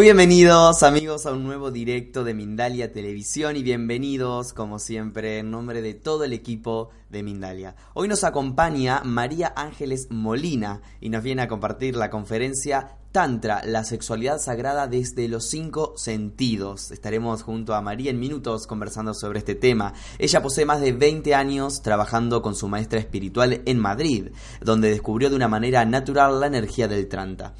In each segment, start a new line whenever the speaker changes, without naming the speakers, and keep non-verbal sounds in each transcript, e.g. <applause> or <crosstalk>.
Muy bienvenidos amigos a un nuevo directo de Mindalia Televisión y bienvenidos como siempre en nombre de todo el equipo de Mindalia. Hoy nos acompaña María Ángeles Molina y nos viene a compartir la conferencia Tantra, la sexualidad sagrada desde los cinco sentidos. Estaremos junto a María en minutos conversando sobre este tema. Ella posee más de 20 años trabajando con su maestra espiritual en Madrid, donde descubrió de una manera natural la energía del Tantra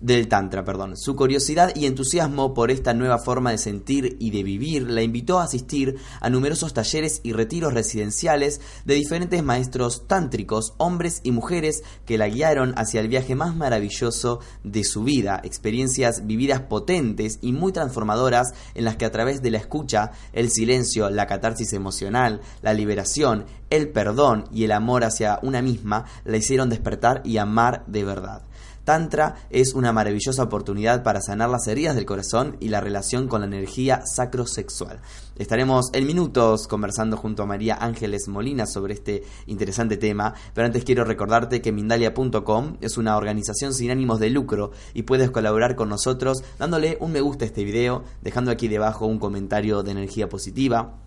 del Tantra, perdón. Su curiosidad y entusiasmo por esta nueva forma de sentir y de vivir la invitó a asistir a numerosos talleres y retiros residenciales de diferentes maestros tántricos, hombres y mujeres que la guiaron hacia el viaje más maravilloso de su vida, experiencias vividas potentes y muy transformadoras en las que a través de la escucha, el silencio, la catarsis emocional, la liberación, el perdón y el amor hacia una misma la hicieron despertar y amar de verdad. Tantra es una maravillosa oportunidad para sanar las heridas del corazón y la relación con la energía sacrosexual. Estaremos en minutos conversando junto a María Ángeles Molina sobre este interesante tema, pero antes quiero recordarte que Mindalia.com es una organización sin ánimos de lucro y puedes colaborar con nosotros dándole un me gusta a este video, dejando aquí debajo un comentario de energía positiva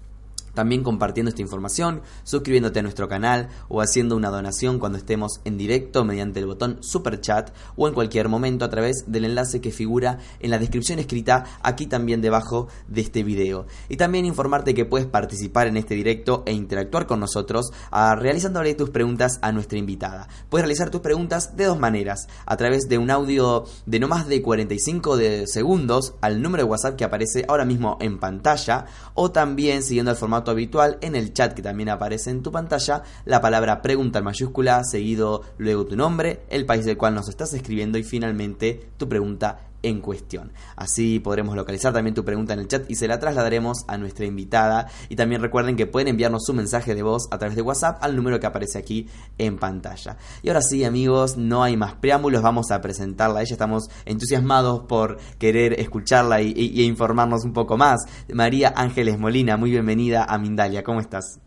también compartiendo esta información, suscribiéndote a nuestro canal o haciendo una donación cuando estemos en directo mediante el botón Super Chat o en cualquier momento a través del enlace que figura en la descripción escrita aquí también debajo de este video. Y también informarte que puedes participar en este directo e interactuar con nosotros a, ah, realizándole tus preguntas a nuestra invitada. Puedes realizar tus preguntas de dos maneras, a través de un audio de no más de 45 de segundos al número de WhatsApp que aparece ahora mismo en pantalla o también siguiendo el formato habitual en el chat que también aparece en tu pantalla la palabra pregunta en mayúscula, seguido luego tu nombre, el país del cual nos estás escribiendo y finalmente tu pregunta en cuestión. Así podremos localizar también tu pregunta en el chat y se la trasladaremos a nuestra invitada. Y también recuerden que pueden enviarnos su mensaje de voz a través de WhatsApp al número que aparece aquí en pantalla. Y ahora sí, amigos, no hay más preámbulos, vamos a presentarla ella. Estamos entusiasmados por querer escucharla y, y informarnos un poco más. María Ángeles Molina, muy bienvenida a Mindalia, ¿cómo estás?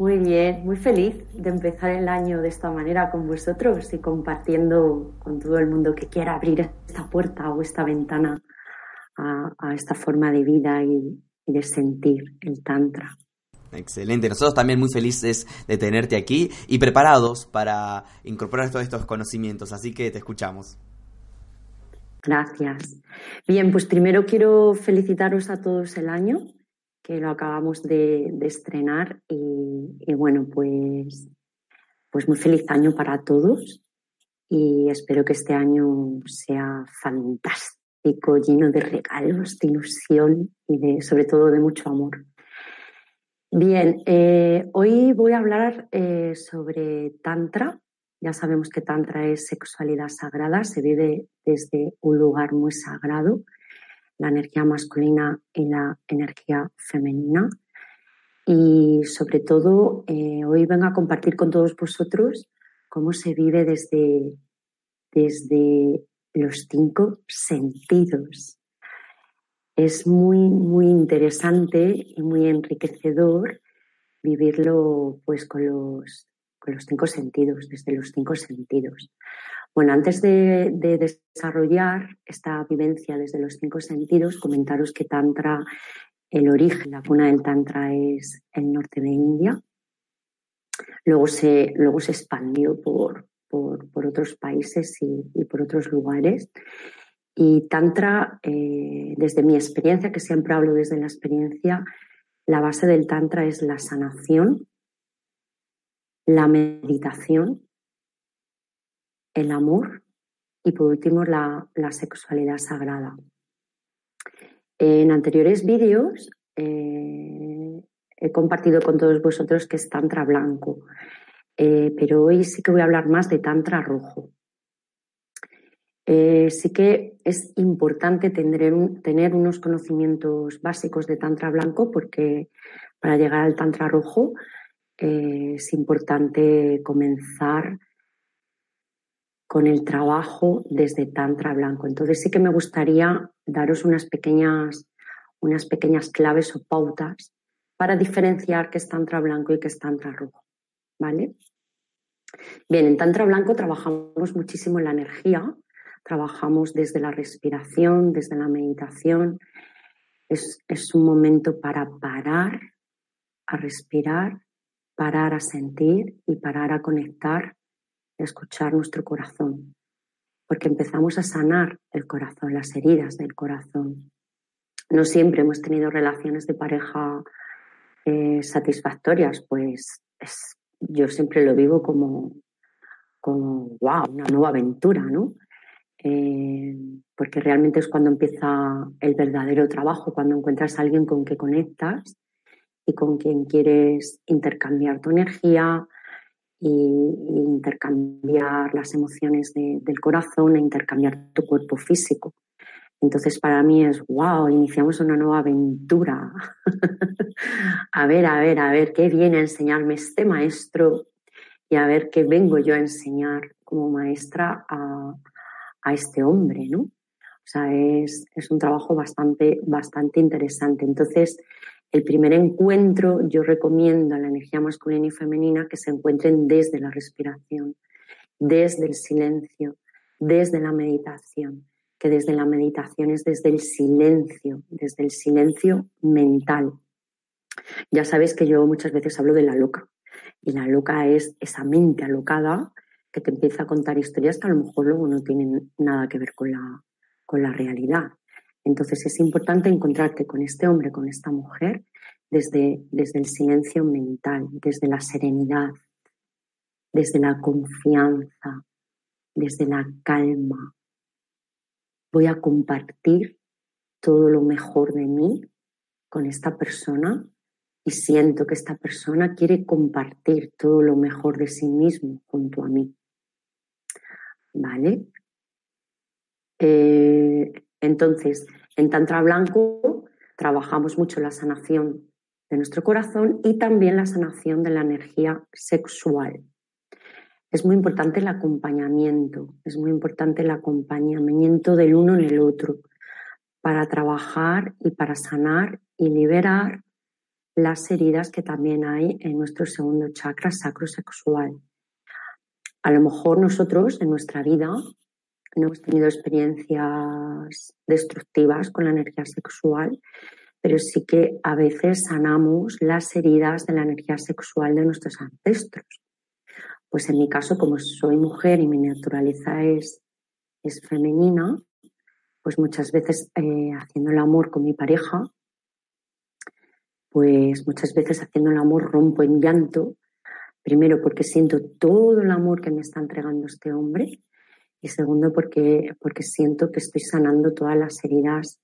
Muy bien, muy feliz de empezar el año de esta manera con vosotros y compartiendo con todo el mundo que quiera abrir esta puerta o esta ventana a, esta forma de vida y, de sentir el Tantra.
Excelente, nosotros también muy felices de tenerte aquí y preparados para incorporar todos estos conocimientos, así que te escuchamos.
Gracias. Bien, pues primero quiero felicitaros a todos el año que lo acabamos de, estrenar y, bueno, pues, pues muy feliz año para todos y espero que este año sea fantástico, lleno de regalos, de ilusión y de, sobre todo de mucho amor. Bien, eh, hoy voy a hablar eh, sobre Tantra. Ya sabemos que Tantra es sexualidad sagrada, se vive desde un lugar muy sagrado la energía masculina y la energía femenina. Y sobre todo, eh, hoy vengo a compartir con todos vosotros cómo se vive desde, desde los cinco sentidos. Es muy, muy interesante y muy enriquecedor vivirlo pues con los, con los cinco sentidos, desde los cinco sentidos. Bueno, antes de, desarrollar esta vivencia desde los cinco sentidos, comentaros que Tantra, el origen, la cuna del Tantra es el norte de India. Luego se, luego se expandió por, por, otros países y, por otros lugares. Y Tantra, eh, desde mi experiencia, que siempre hablo desde la experiencia, la base del Tantra es la sanación, la meditación el amor y por último la, sexualidad sagrada. En anteriores vídeos eh, he compartido con todos vosotros que es Tantra blanco, eh, pero hoy sí que voy a hablar más de Tantra rojo. Eh, sí que es importante tener, tener, unos conocimientos básicos de Tantra blanco porque para llegar al Tantra rojo es importante comenzar con el trabajo desde Tantra Blanco. Entonces sí que me gustaría daros unas pequeñas, unas pequeñas claves o pautas para diferenciar qué es Tantra Blanco y qué es Tantra Rojo. ¿Vale? Bien, en Tantra Blanco trabajamos muchísimo en la energía, trabajamos desde la respiración, desde la meditación. Es, es un momento para parar, a respirar, parar a sentir y parar a conectar escuchar nuestro corazón, porque empezamos a sanar el corazón, las heridas del corazón. No siempre hemos tenido relaciones de pareja eh, satisfactorias, pues yo siempre lo vivo como, como, wow, una nueva aventura, ¿no? Eh, porque realmente es cuando empieza el verdadero trabajo, cuando encuentras a alguien con que conectas y con quien quieres intercambiar tu energía, y, intercambiar las emociones del corazón e intercambiar tu cuerpo físico. Entonces para mí es, wow, iniciamos una nueva aventura. <laughs> a ver, a ver, a ver, qué viene a enseñarme este maestro y a ver qué vengo yo a enseñar como maestra a, a este hombre, ¿no? O sea, es, es un trabajo bastante, bastante interesante. Entonces, el primer encuentro yo recomiendo a la energía masculina y femenina que se encuentren desde la respiración, desde el silencio, desde la meditación, que desde la meditación es desde el silencio, desde el silencio mental. Ya sabes que yo muchas veces hablo de la loca y la loca es esa mente alocada que te empieza a contar historias que a lo mejor luego no tienen nada que ver con la, con la realidad. Entonces es importante encontrarte con este hombre, con esta mujer, desde, desde el silencio mental, desde la serenidad, desde la confianza, desde la calma. Voy a compartir todo lo mejor de mí con esta persona y siento que esta persona quiere compartir todo lo mejor de sí mismo junto a mí. ¿Vale? Eh, entonces, en Tantra Blanco trabajamos mucho la sanación de nuestro corazón y también la sanación de la energía sexual. Es muy importante el acompañamiento, es muy importante el acompañamiento del uno en el otro para trabajar y para sanar y liberar las heridas que también hay en nuestro segundo chakra sacrosexual. A lo mejor nosotros en nuestra vida no hemos tenido experiencias destructivas con la energía sexual, pero sí que a veces sanamos las heridas de la energía sexual de nuestros ancestros. Pues en mi caso, como soy mujer y mi naturaleza es, es femenina, pues muchas veces eh, haciendo el amor con mi pareja, pues muchas veces haciendo el amor rompo en llanto, primero porque siento todo el amor que me está entregando este hombre y segundo, porque, porque siento que estoy sanando todas las heridas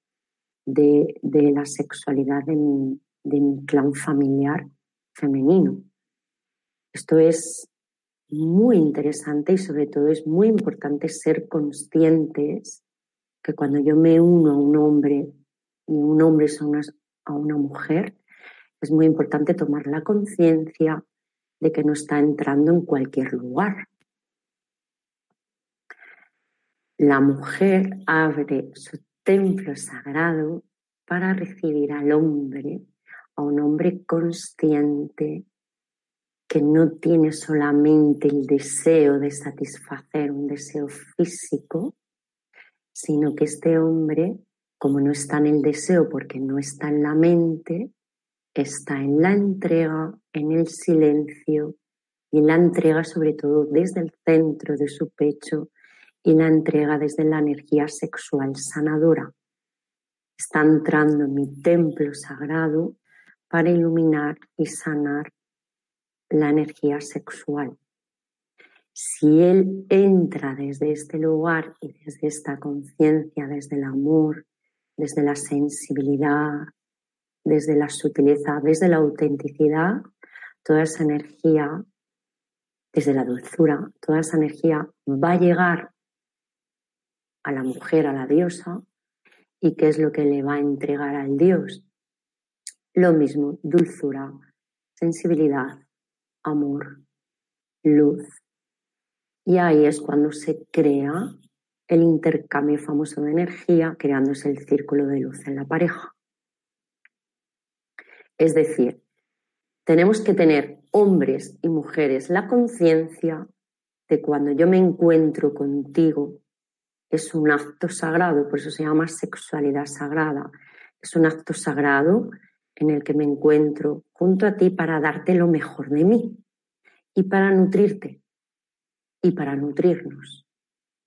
de, la sexualidad de mi, de mi clan familiar femenino. Esto es muy interesante y sobre todo es muy importante ser conscientes que cuando yo me uno a un hombre y un hombre es a una, a una mujer, es muy importante tomar la conciencia de que no está entrando en cualquier lugar, la mujer abre su templo sagrado para recibir al hombre, a un hombre consciente que no tiene solamente el deseo de satisfacer un deseo físico, sino que este hombre, como no está en el deseo porque no está en la mente, está en la entrega, en el silencio y en la entrega sobre todo desde el centro de su pecho y la entrega desde la energía sexual sanadora. Está entrando en mi templo sagrado para iluminar y sanar la energía sexual. Si él entra desde este lugar y desde esta conciencia, desde el amor, desde la sensibilidad, desde la sutileza, desde la autenticidad, toda esa energía, desde la dulzura, toda esa energía va a llegar a la mujer, a la diosa, y qué es lo que le va a entregar al dios. Lo mismo, dulzura, sensibilidad, amor, luz. Y ahí es cuando se crea el intercambio famoso de energía, creándose el círculo de luz en la pareja. Es decir, tenemos que tener hombres y mujeres la conciencia de cuando yo me encuentro contigo, es un acto sagrado, por eso se llama sexualidad sagrada. Es un acto sagrado en el que me encuentro junto a ti para darte lo mejor de mí y para nutrirte y para nutrirnos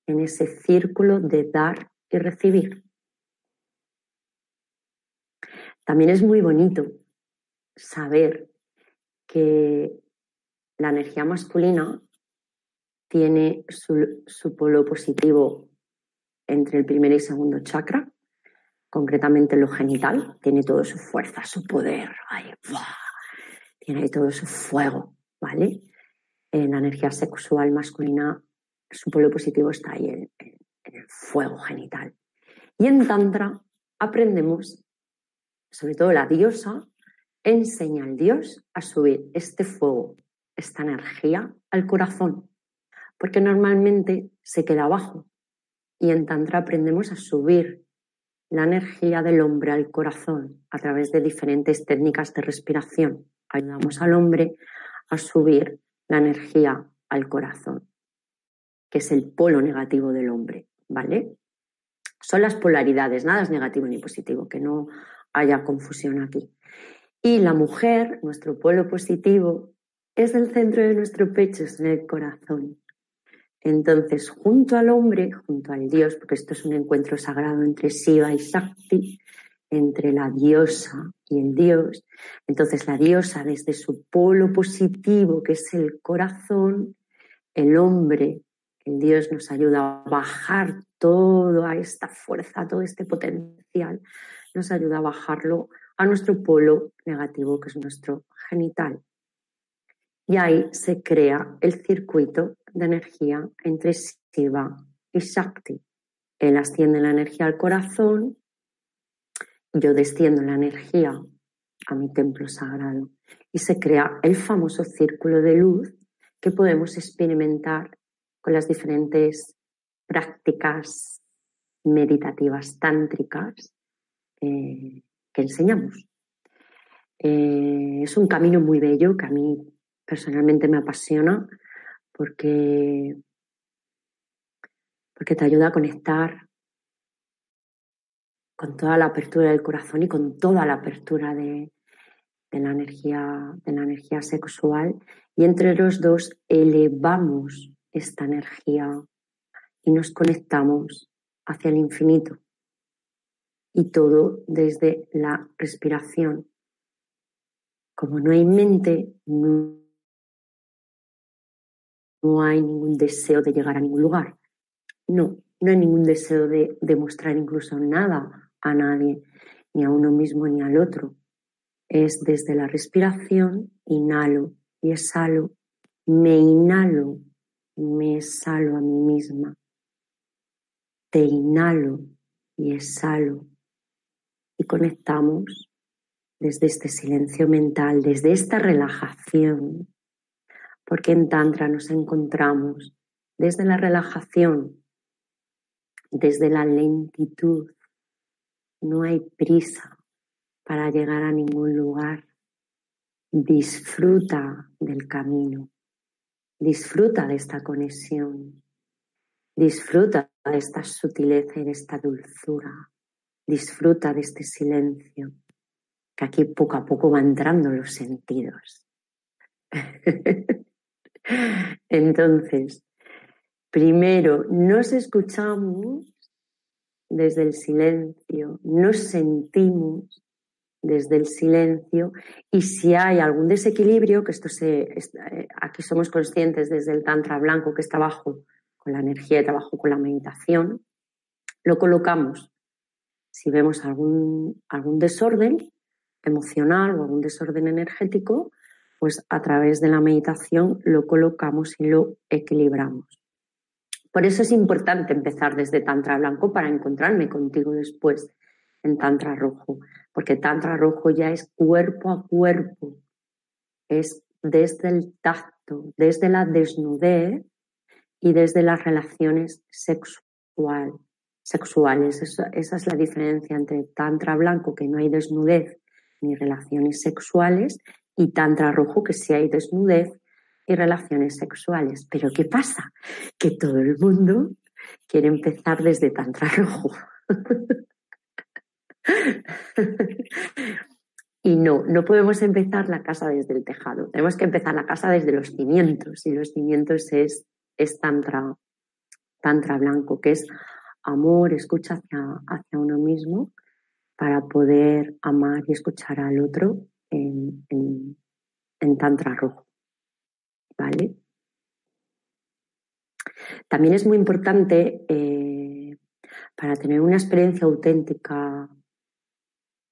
en ese círculo de dar y recibir. También es muy bonito saber que la energía masculina tiene su, polo positivo entre el primer y segundo chakra, concretamente lo genital, tiene todo su fuerza, su poder, tiene todo su fuego, ¿vale? En la energía sexual masculina, su polo positivo está ahí en, en el fuego genital. Y en Tantra aprendemos, sobre todo la diosa, enseña al Dios a subir este fuego, esta energía al corazón, porque normalmente se queda abajo. Y en Tantra aprendemos a subir la energía del hombre al corazón a través de diferentes técnicas de respiración. Ayudamos al hombre a subir la energía al corazón, que es el polo negativo del hombre, ¿vale? Son las polaridades, nada es negativo ni positivo, que no haya confusión aquí. Y la mujer, nuestro polo positivo, es el centro de nuestro pecho, es en el corazón. Entonces, junto al hombre, junto al Dios, porque esto es un encuentro sagrado entre Shiva y Shakti, entre la diosa y el Dios, entonces la diosa desde su polo positivo, que es el corazón, el hombre, el Dios nos ayuda a bajar toda esta fuerza, todo este potencial, nos ayuda a bajarlo a nuestro polo negativo, que es nuestro genital. Y ahí se crea el circuito de energía entre Shiva y Shakti. Él asciende la energía al corazón, yo desciendo la energía a mi templo sagrado y se crea el famoso círculo de luz que podemos experimentar con las diferentes prácticas meditativas tántricas eh, que enseñamos. Eh, es un camino muy bello que a mí personalmente me apasiona porque, porque te ayuda a conectar con toda la apertura del corazón y con toda la apertura de, la, energía, de la energía sexual. Y entre los dos elevamos esta energía y nos conectamos hacia el infinito y todo desde la respiración. Como no hay mente, no, hay ningún deseo de llegar a ningún lugar. No, no hay ningún deseo de demostrar incluso nada a nadie, ni a uno mismo ni al otro. Es desde la respiración, inhalo y exhalo, me inhalo, me exhalo a mí misma, te inhalo y exhalo y conectamos desde este silencio mental, desde esta relajación, porque en Tantra nos encontramos desde la relajación desde la lentitud. No hay prisa para llegar a ningún lugar. Disfruta del camino. Disfruta de esta conexión. Disfruta de esta sutileza y de esta dulzura. Disfruta de este silencio, que aquí poco a poco va entrando los sentidos. <laughs> Entonces, primero nos escuchamos desde el silencio, nos sentimos desde el silencio y si hay algún desequilibrio, que esto se, eh, aquí somos conscientes desde el tantra blanco que está abajo con la energía y trabajo con la meditación, lo colocamos. Si vemos algún, algún desorden emocional o algún desorden energético, pues a través de la meditación lo colocamos y lo equilibramos. Por eso es importante empezar desde Tantra Blanco para encontrarme contigo después en Tantra Rojo, porque Tantra Rojo ya es cuerpo a cuerpo, es desde el tacto, desde la desnudez y desde las relaciones sexual, sexuales. esa es la diferencia entre Tantra Blanco, que no hay desnudez ni relaciones sexuales, y tantra rojo que si hay desnudez y relaciones sexuales. Pero ¿qué pasa? Que todo el mundo quiere empezar desde tantra rojo. <laughs> y no, no podemos empezar la casa desde el tejado. Tenemos que empezar la casa desde los cimientos. Y los cimientos es, es tantra, tantra blanco, que es amor, escucha hacia, hacia uno mismo para poder amar y escuchar al otro Tantra Rojo. ¿Vale? También es muy importante eh, para tener una experiencia auténtica,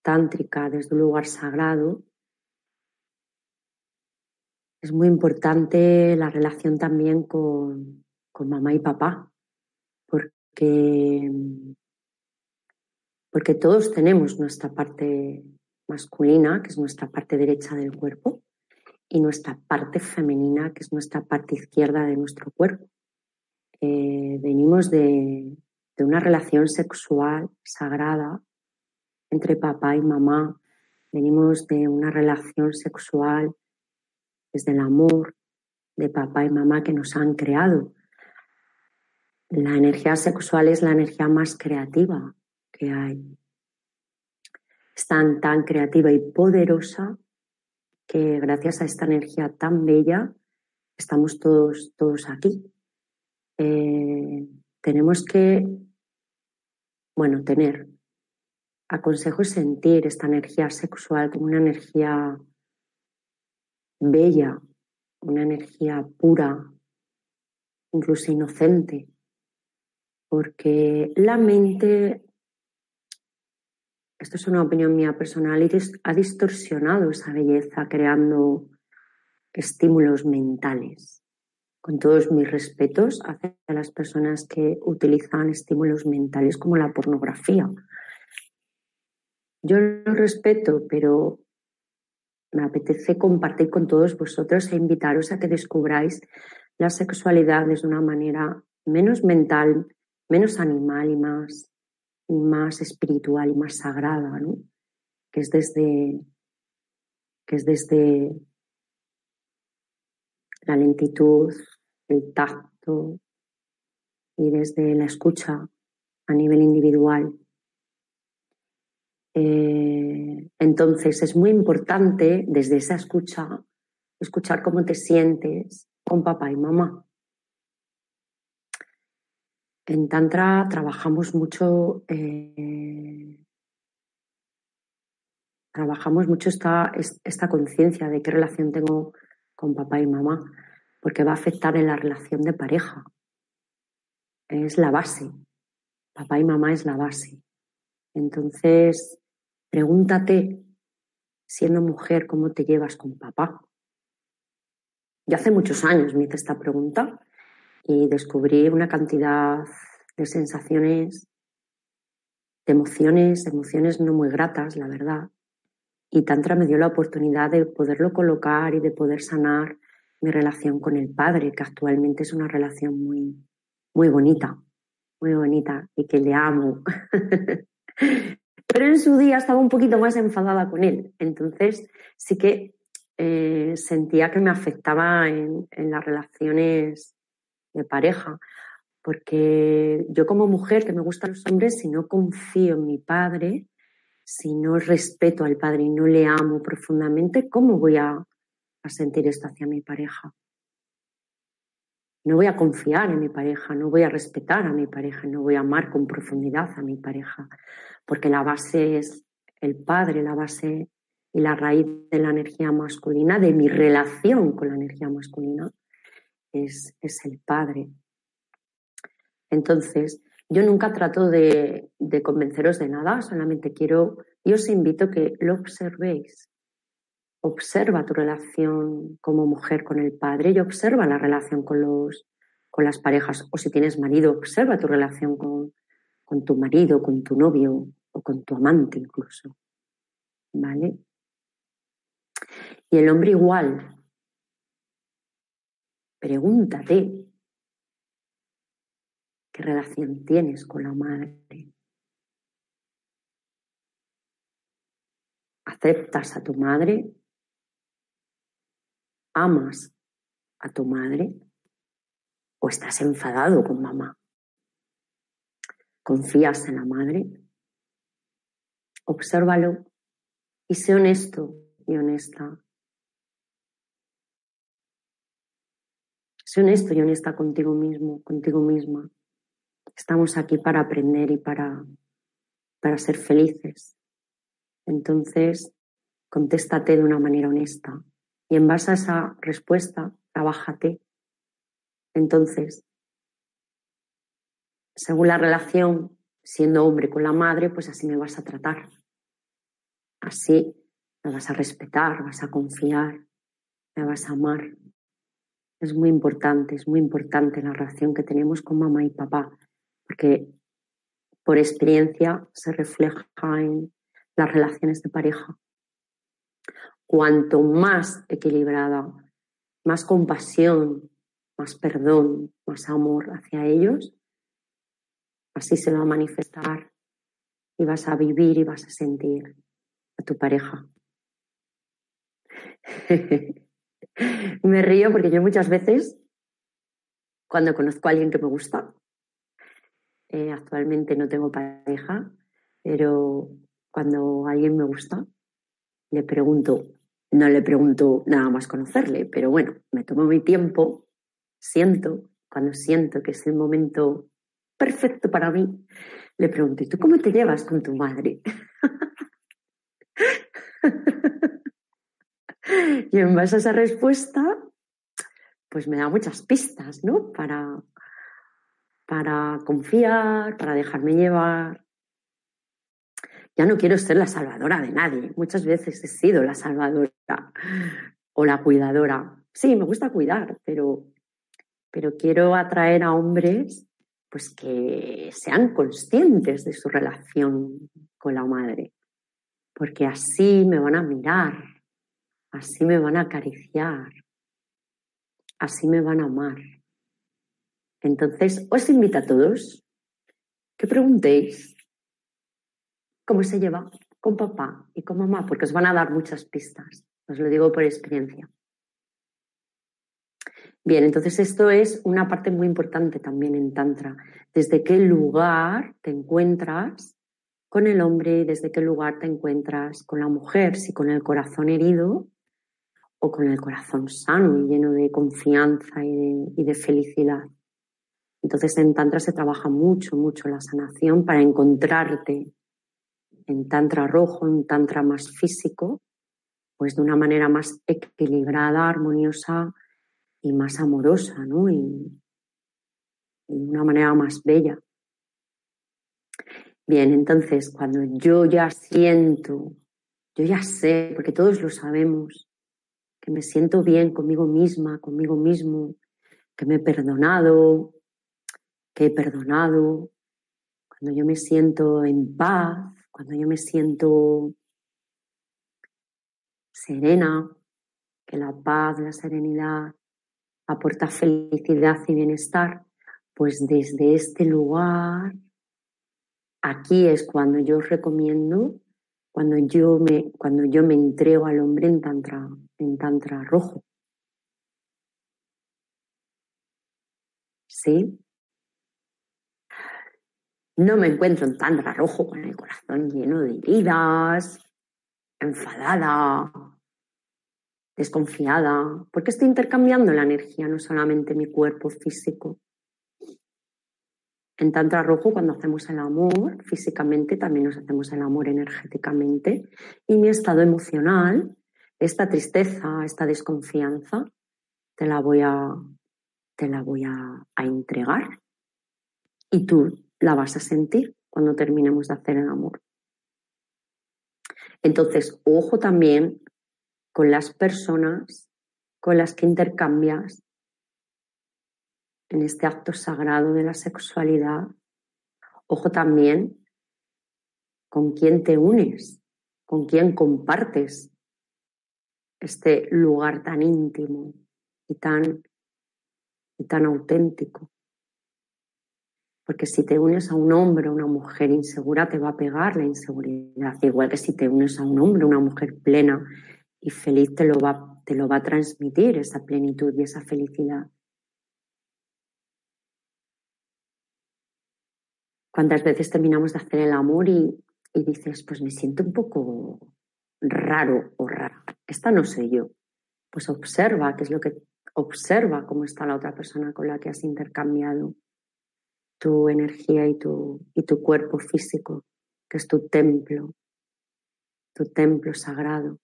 tántrica, desde un lugar sagrado, es muy importante la relación también con, con mamá y papá, porque, porque todos tenemos nuestra parte masculina, que es nuestra parte derecha del cuerpo, y nuestra parte femenina, que es nuestra parte izquierda de nuestro cuerpo. Eh, venimos de, una relación sexual sagrada entre papá y mamá. Venimos de una relación sexual desde el amor de papá y mamá que nos han creado. La energía sexual es la energía más creativa que hay es tan, tan creativa y poderosa que gracias a esta energía tan bella estamos todos, todos aquí. Eh, tenemos que, bueno, tener, aconsejo sentir esta energía sexual como una energía bella, una energía pura, incluso inocente, porque la mente esto es una opinión mía personal, y ha distorsionado esa belleza creando estímulos mentales. Con todos mis respetos hacia las personas que utilizan estímulos mentales como la pornografía. Yo lo respeto, pero me apetece compartir con todos vosotros e invitaros a que descubráis la sexualidad de una manera menos mental, menos animal y más y más espiritual y más sagrada, ¿no? que es desde, que es desde la lentitud, el tacto y desde la escucha a nivel individual. Eh, entonces es muy importante desde esa escucha escuchar cómo te sientes con papá y mamá. En Tantra trabajamos mucho, eh, trabajamos mucho esta, esta conciencia de qué relación tengo con papá y mamá, porque va a afectar en la relación de pareja. Es la base. Papá y mamá es la base. Entonces, pregúntate, siendo mujer, cómo te llevas con papá. Yo hace muchos años me hice esta pregunta y descubrí una cantidad de sensaciones, de emociones, emociones no muy gratas, la verdad. Y Tantra me dio la oportunidad de poderlo colocar y de poder sanar mi relación con el padre, que actualmente es una relación muy, muy bonita. muy bonita y que le amo. <laughs> Pero en su día estaba un poquito más enfadada con él. Entonces sí que eh, sentía que me afectaba en, en las relaciones de pareja. Porque yo como mujer que me gustan los hombres, si no confío en mi padre, si no respeto al padre y no le amo profundamente, ¿cómo voy a, a sentir esto hacia mi pareja? No voy a confiar en mi pareja, no voy a respetar a mi pareja, no voy a amar con profundidad a mi pareja, porque la base es el padre, la base y la raíz de la energía masculina, de mi relación con la energía masculina, es, el padre. Entonces, yo nunca trato de, convenceros de nada, solamente quiero, y os invito que lo observéis. Observa tu relación como mujer con el padre y observa la relación con, los, con las parejas. O si tienes marido, observa tu relación con, con tu marido, con tu novio o con tu amante incluso. ¿Vale? Y el hombre igual. Pregúntate qué relación tienes con la madre. ¿Aceptas a tu madre? ¿Amas a tu madre? ¿O estás enfadado con mamá? ¿Confías en la madre? Obsérvalo y sé honesto y honesta. Honesto y honesta contigo mismo, contigo misma. Estamos aquí para aprender y para, para ser felices. Entonces, contéstate de una manera honesta y en base a esa respuesta, trabájate. Entonces, según la relación, siendo hombre con la madre, pues así me vas a tratar. Así me vas a respetar, vas a confiar, me vas a amar. Es muy importante, es muy importante la relación que tenemos con mamá y papá, porque por experiencia se refleja en las relaciones de pareja. Cuanto más equilibrada, más compasión, más perdón, más amor hacia ellos, así se va a manifestar y vas a vivir y vas a sentir a tu pareja. <laughs> <laughs> me río porque yo muchas veces, cuando conozco a alguien que me gusta, eh, actualmente no tengo pareja, pero cuando alguien me gusta, le pregunto, no le pregunto nada más conocerle, pero bueno, me tomo mi tiempo, siento, cuando siento que es el momento perfecto para mí, le pregunto, ¿y tú cómo te llevas con tu madre? <laughs> <laughs> y en base a esa respuesta, pues me da muchas pistas, ¿no? Para, para confiar, para dejarme llevar. Ya no quiero ser la salvadora de nadie. Muchas veces he sido la salvadora o la cuidadora. Sí, me gusta cuidar, pero, pero quiero atraer a hombres pues que sean conscientes de su relación con la madre, porque así me van a mirar, así me van a acariciar, así me van a amar. Entonces, os invito a todos que preguntéis cómo se lleva con papá y con mamá, porque os van a dar muchas pistas, os lo digo por experiencia. Bien, entonces esto es una parte muy importante también en Tantra. Desde qué lugar te encuentras con el hombre desde qué lugar te encuentras con la mujer, si con el corazón herido o con el corazón sano y lleno de confianza y de, felicidad. Entonces en Tantra se trabaja mucho, mucho la sanación para encontrarte en Tantra rojo, en Tantra más físico, pues de una manera más equilibrada, armoniosa y más amorosa, ¿no? Y, de una manera más bella. Bien, entonces cuando yo ya siento, yo ya sé, porque todos lo sabemos, que me siento bien conmigo misma, conmigo mismo, que me he perdonado, que he perdonado, cuando yo me siento en paz, cuando yo me siento serena, que la paz, la serenidad aporta felicidad y bienestar, pues desde este lugar, aquí es cuando yo recomiendo, cuando yo me, cuando yo me entrego al hombre en tantra, en tantra rojo. ¿Sí? No me encuentro en tantra rojo con el corazón lleno de heridas, enfadada, desconfiada, porque estoy intercambiando la energía, no solamente mi cuerpo físico. En Tantra Rojo, cuando hacemos el amor físicamente, también nos hacemos el amor energéticamente. Y mi estado emocional, esta tristeza, esta desconfianza, te la voy a, te la voy a, a entregar. Y tú la vas a sentir cuando terminemos de hacer el amor. Entonces, ojo también con las personas con las que intercambias en este acto sagrado de la sexualidad. Ojo también con quién te unes, con quién compartes este lugar tan íntimo y tan, y tan auténtico. Porque si te unes a un hombre o una mujer insegura, te va a pegar la inseguridad. Igual que si te unes a un hombre o una mujer plena y feliz te lo va, te lo va a transmitir esa plenitud y esa felicidad. ¿Cuántas veces terminamos de hacer el amor y, y dices, pues me siento un poco raro o rara? Esta no soy yo. Pues observa qué es lo que observa cómo está la otra persona con la que has intercambiado tu energía y tu, y tu cuerpo físico, que es tu templo, tu templo sagrado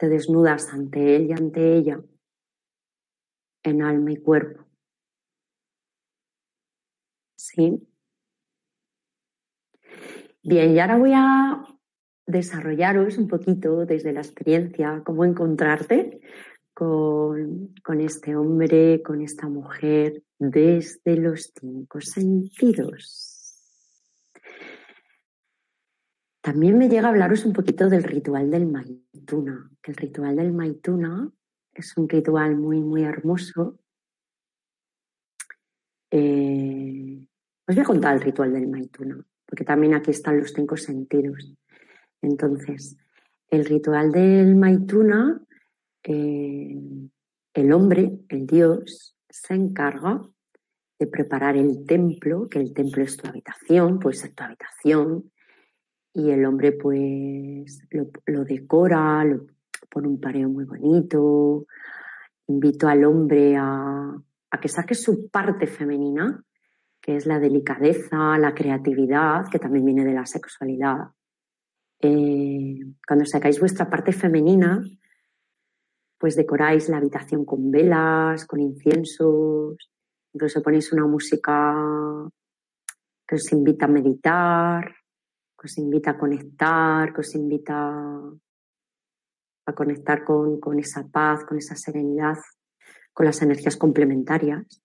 te desnudas ante él y ante ella en alma y cuerpo. ¿Sí? Bien, y ahora voy a desarrollaros un poquito desde la experiencia cómo encontrarte con, con este hombre, con esta mujer, desde los cinco sentidos. También me llega a hablaros un poquito del ritual del Maituna, el ritual del Maituna es un ritual muy, muy hermoso. Eh, os voy a contar el ritual del Maituna, porque también aquí están los cinco sentidos. Entonces, el ritual del Maituna, eh, el hombre, el Dios, se encarga de preparar el templo, que el templo es tu habitación, puede ser tu habitación, y el hombre pues lo, decora, lo pone un pareo muy bonito, invito al hombre a, que saque su parte femenina, que es la delicadeza, la creatividad, que también viene de la sexualidad. Eh, cuando sacáis vuestra parte femenina, pues decoráis la habitación con velas, con inciensos, incluso ponéis una música que os invita a meditar, que os invita a conectar, que os invita a conectar con, con esa paz, con esa serenidad, con las energías complementarias.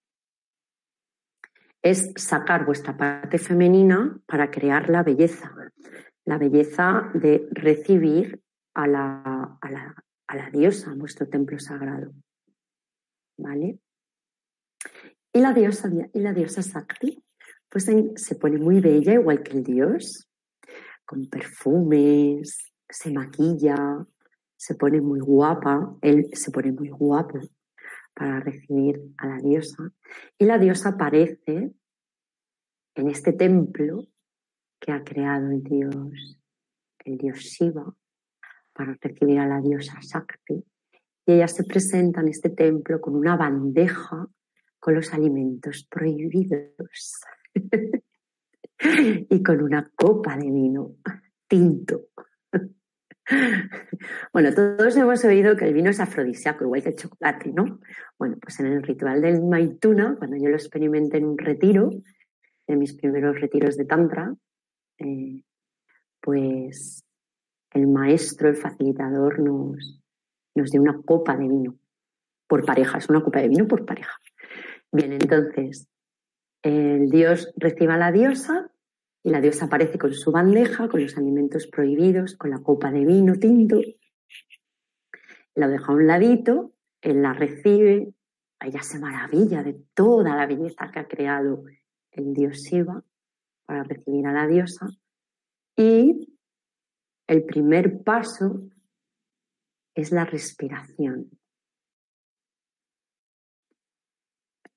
Es sacar vuestra parte femenina para crear la belleza, la belleza de recibir a la, a la, a la diosa, a vuestro templo sagrado. ¿Vale? Y la diosa, y la diosa Sakti, pues se pone muy bella, igual que el dios, con perfumes, se maquilla, se pone muy guapa, él se pone muy guapo para recibir a la diosa. Y la diosa aparece en este templo que ha creado el dios, el dios Shiva, para recibir a la diosa Shakti. Y ella se presenta en este templo con una bandeja con los alimentos prohibidos. <laughs> y con una copa de vino tinto. <laughs> Bueno, todos hemos oído que el vino es afrodisíaco, igual que el chocolate, ¿no? Bueno, pues en el ritual del Maituna, cuando yo lo experimenté en un retiro, de mis primeros retiros de Tantra, eh, pues el maestro, el facilitador, nos, nos dio una copa de vino por pareja, es una copa de vino por pareja. Bien, entonces, el dios recibe a la diosa y la diosa aparece con su bandeja, con los alimentos prohibidos, con la copa de vino tinto. La deja a un ladito, él la recibe, ella se maravilla de toda la belleza que ha creado el dios Shiva para recibir a la diosa. Y el primer paso es la respiración.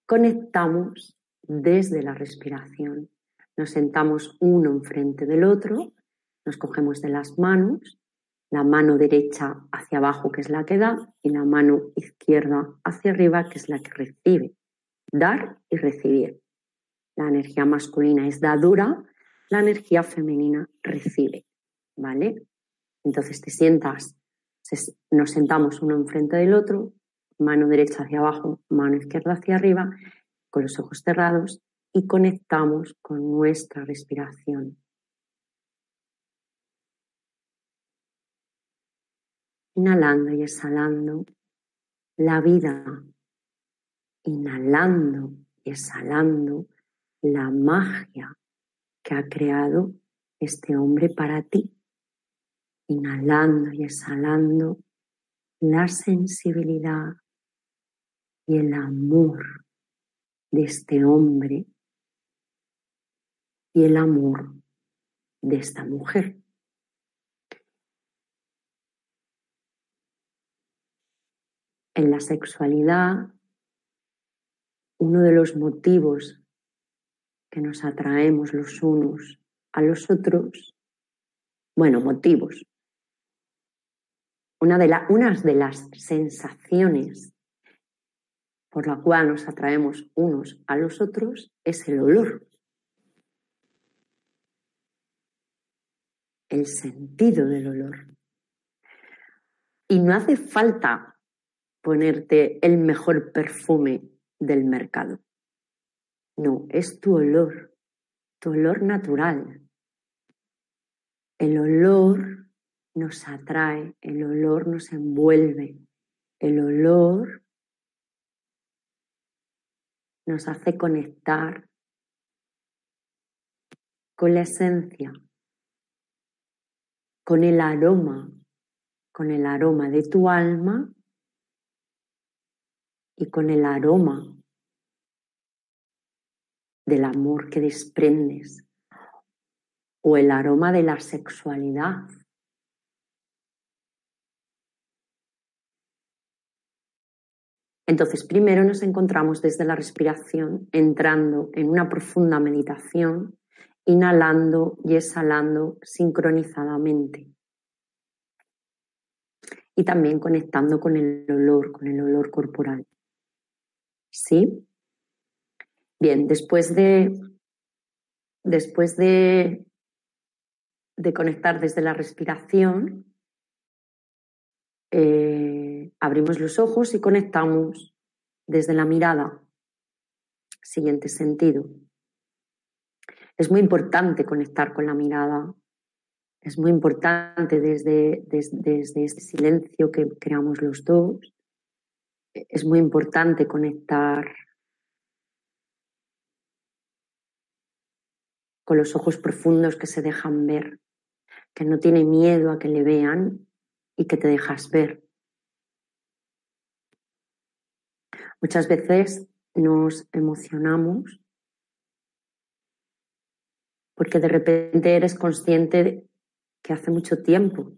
Conectamos desde la respiración. Nos sentamos uno enfrente del otro, nos cogemos de las manos, la mano derecha hacia abajo, que es la que da, y la mano izquierda hacia arriba, que es la que recibe. Dar y recibir. La energía masculina es dadura, la energía femenina recibe. ¿Vale? Entonces te sientas, nos sentamos uno enfrente del otro, mano derecha hacia abajo, mano izquierda hacia arriba, con los ojos cerrados y conectamos con nuestra respiración. Inhalando y exhalando la vida, inhalando y exhalando la magia que ha creado este hombre para ti. Inhalando y exhalando la sensibilidad y el amor de este hombre y el amor de esta mujer. En la sexualidad, uno de los motivos que nos atraemos los unos a los otros, bueno, motivos, una de, unas de las sensaciones por la cual nos atraemos unos a los otros es el olor. El sentido del olor. Y no hace falta ponerte el mejor perfume del mercado. No, es tu olor, tu olor natural. El olor nos atrae, el olor nos envuelve, el olor nos hace conectar con la esencia, con el aroma, con el aroma de tu alma y con el aroma del amor que desprendes o el aroma de la sexualidad Entonces, primero nos encontramos desde la respiración, entrando en una profunda meditación, inhalando y exhalando sincronizadamente. Y también conectando con el olor, con el olor corporal. ¿Sí? Bien, después de, después de, de conectar desde la respiración, eh, abrimos los ojos y conectamos desde la mirada. Siguiente sentido. Es muy importante conectar con la mirada. Es muy importante desde, desde, este silencio que creamos los dos. Es muy importante conectar con los ojos profundos que se dejan ver, que no tiene miedo a que le vean y que te dejas ver. Muchas veces nos emocionamos porque de repente eres consciente de que hace mucho tiempo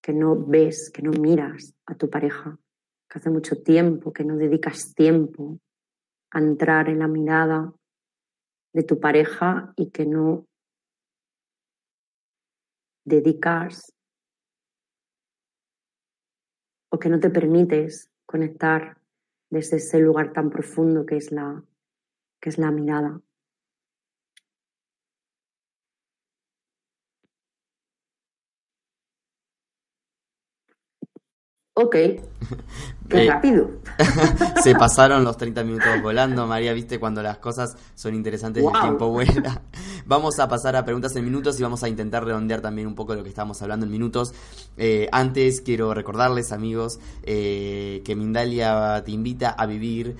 que no ves, que no miras a tu pareja, que hace mucho tiempo que no dedicas tiempo a entrar en la mirada de tu pareja y que no dedicas o que no te permites conectar desde ese lugar tan profundo que es la, que es la mirada. Ok, <laughs> Qué eh, rápido. <laughs>
se pasaron los 30 minutos <laughs> volando, María, viste cuando las cosas son interesantes y el tiempo vuela. Vamos a pasar a preguntas en minutos y vamos a intentar redondear también un poco lo que estábamos hablando en minutos. Eh, antes quiero recordarles, amigos, eh, que Mindalia te invita a vivir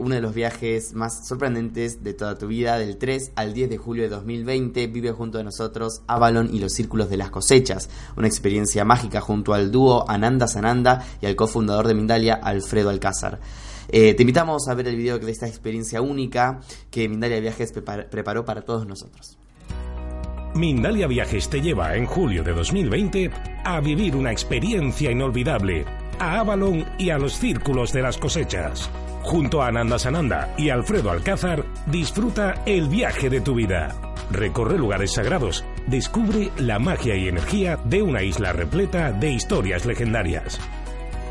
uno de los viajes más sorprendentes de toda tu vida, del 3 al 10 de julio de 2020. Vive junto a nosotros Avalon y los Círculos de las Cosechas, una experiencia mágica junto al dúo Ananda Sananda y al cofundador de Mindalia, Alfredo Alcázar. Eh, te invitamos a ver el video de esta experiencia única que Mindalia Viajes preparó para todos nosotros.
Mindalia Viajes te lleva en julio de 2020 a vivir una experiencia inolvidable a Avalon y a los círculos de las cosechas. Junto a Ananda Sananda y Alfredo Alcázar, disfruta el viaje de tu vida. Recorre lugares sagrados, descubre la magia y energía de una isla repleta de historias legendarias.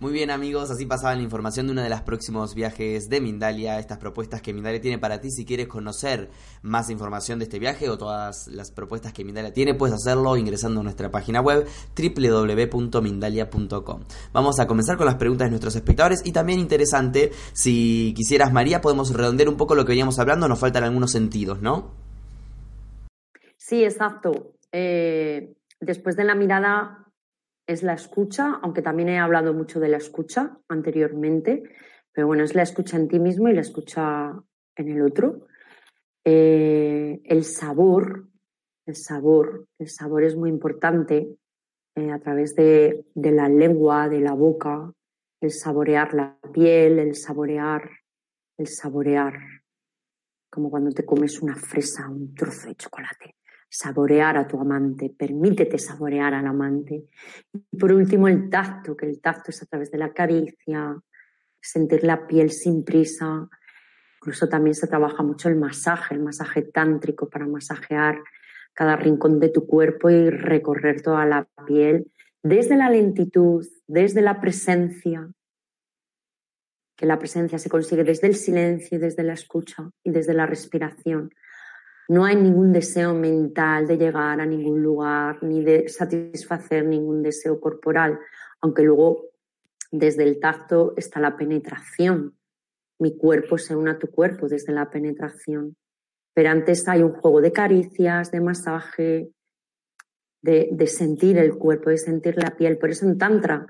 Muy bien amigos, así pasaba la información de uno de los próximos viajes de Mindalia, estas propuestas que Mindalia tiene para ti. Si quieres conocer más información de este viaje o todas las propuestas que Mindalia tiene, puedes hacerlo ingresando a nuestra página web www.mindalia.com. Vamos a comenzar con las preguntas de nuestros espectadores y también interesante, si quisieras María, podemos redondear un poco lo que veníamos hablando, nos faltan algunos sentidos, ¿no?
Sí, exacto. Eh, después de la mirada es la escucha, aunque también he hablado mucho de la escucha anteriormente, pero bueno, es la escucha en ti mismo y la escucha en el otro. Eh, el sabor, el sabor, el sabor es muy importante eh, a través de, de, la lengua, de la boca, el saborear la piel, el saborear, el saborear, como cuando te comes una fresa, un trozo de chocolate saborear a tu amante, permítete saborear al amante. Y por último, el tacto, que el tacto es a través de la caricia, sentir la piel sin prisa. Incluso también se trabaja mucho el masaje, el masaje tántrico para masajear cada rincón de tu cuerpo y recorrer toda la piel desde la lentitud, desde la presencia, que la presencia se consigue desde el silencio, desde la escucha y desde la respiración. No hay ningún deseo mental de llegar a ningún lugar ni de satisfacer ningún deseo corporal, aunque luego desde el tacto está la penetración. Mi cuerpo se une a tu cuerpo desde la penetración. Pero antes hay un juego de caricias, de masaje, de, sentir el cuerpo, de sentir la piel. Por eso en Tantra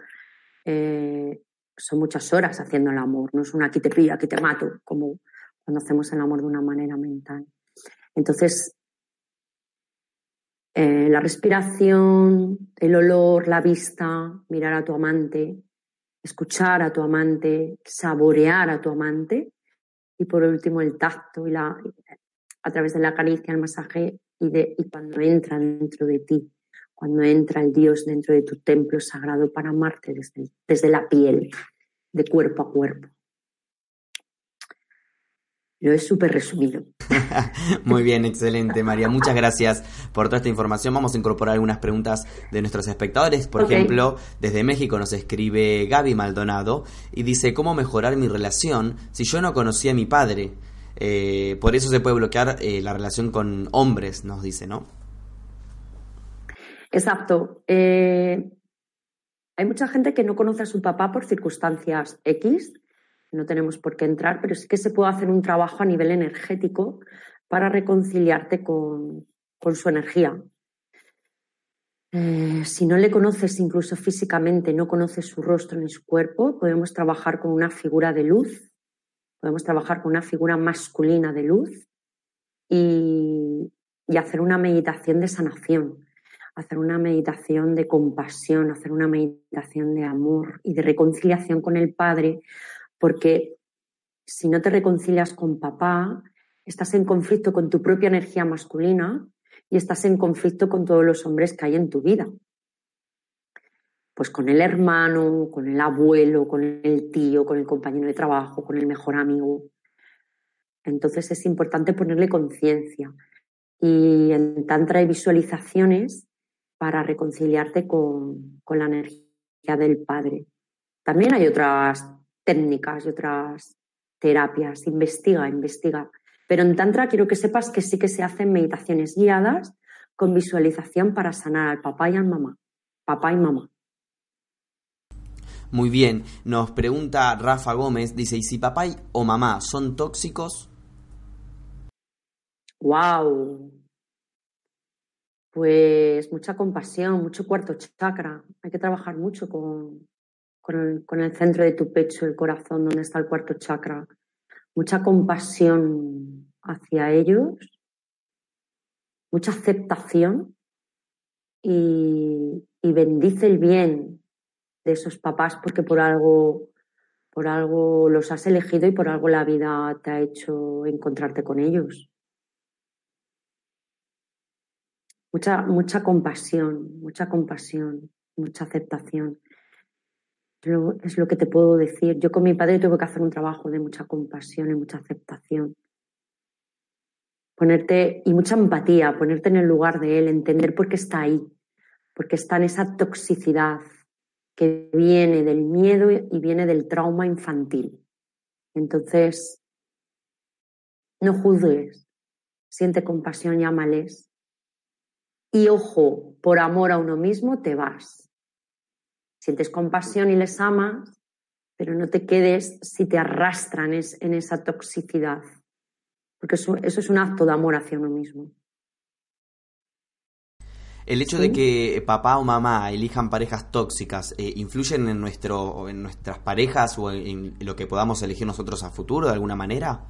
eh, son muchas horas haciendo el amor. No es una aquí te pillo, aquí te mato, como cuando hacemos el amor de una manera mental. Entonces, eh, la respiración, el olor, la vista, mirar a tu amante, escuchar a tu amante, saborear a tu amante y por último el tacto y la, a través de la caricia, el masaje y, y cuando entra dentro de ti, cuando entra el Dios dentro de tu templo sagrado para amarte desde, desde la piel, de cuerpo a cuerpo. Lo he súper resumido. <laughs>
Muy bien, excelente, María. Muchas gracias por toda esta información. Vamos a incorporar algunas preguntas de nuestros espectadores. Por ejemplo, desde México nos escribe Gaby Maldonado y dice, ¿cómo mejorar mi relación si yo no conocí a mi padre? Eh, por eso se puede bloquear eh, la relación con hombres, nos dice, ¿no?
Exacto. Eh, hay mucha gente que no conoce a su papá por circunstancias X no tenemos por qué entrar, pero sí que se puede hacer un trabajo a nivel energético para reconciliarte con, su energía. Eh, si no le conoces incluso físicamente, no conoces su rostro ni su cuerpo, podemos trabajar con una figura de luz, podemos trabajar con una figura masculina de luz y, y hacer una meditación de sanación, hacer una meditación de compasión, hacer una meditación de amor y de reconciliación con el Padre porque si no te reconcilias con papá, estás en conflicto con tu propia energía masculina y estás en conflicto con todos los hombres que hay en tu vida. Pues con el hermano, con el abuelo, con el tío, con el compañero de trabajo, con el mejor amigo. Entonces es importante ponerle conciencia. Y en Tantra hay visualizaciones para reconciliarte con, con la energía del Padre. También hay otras técnicas y otras terapias. Investiga, investiga. Pero en Tantra quiero que sepas que sí que se hacen meditaciones guiadas con visualización para sanar al papá y al mamá. Papá y mamá.
Muy bien, nos pregunta Rafa Gómez, dice, ¿y si papá o mamá son tóxicos?
¡Wow! Pues mucha compasión, mucho cuarto chakra. Hay que trabajar mucho con, con el, centro de tu pecho, el corazón, donde está el cuarto chakra. Mucha compasión hacia ellos, mucha aceptación y, y bendice el bien de esos papás porque por algo, por algo los has elegido y por algo la vida te ha hecho encontrarte con ellos. Mucha, mucha compasión, mucha compasión, mucha aceptación. Es lo que te puedo decir. Yo con mi padre tuve que hacer un trabajo de mucha compasión y mucha aceptación. Ponerte, y mucha empatía, ponerte en el lugar de él, entender por qué está ahí, porque está en esa toxicidad que viene del miedo y viene del trauma infantil. Entonces, no juzgues, siente compasión, llámales. Y ojo, por amor a uno mismo te vas sientes compasión y les amas, pero no te quedes si te arrastran en esa toxicidad, porque eso, es un acto de amor hacia uno mismo.
El hecho de que papá o mamá elijan parejas tóxicas, eh, ¿influyen en, nuestro, en nuestras parejas o en, lo que podamos elegir nosotros a futuro de alguna manera?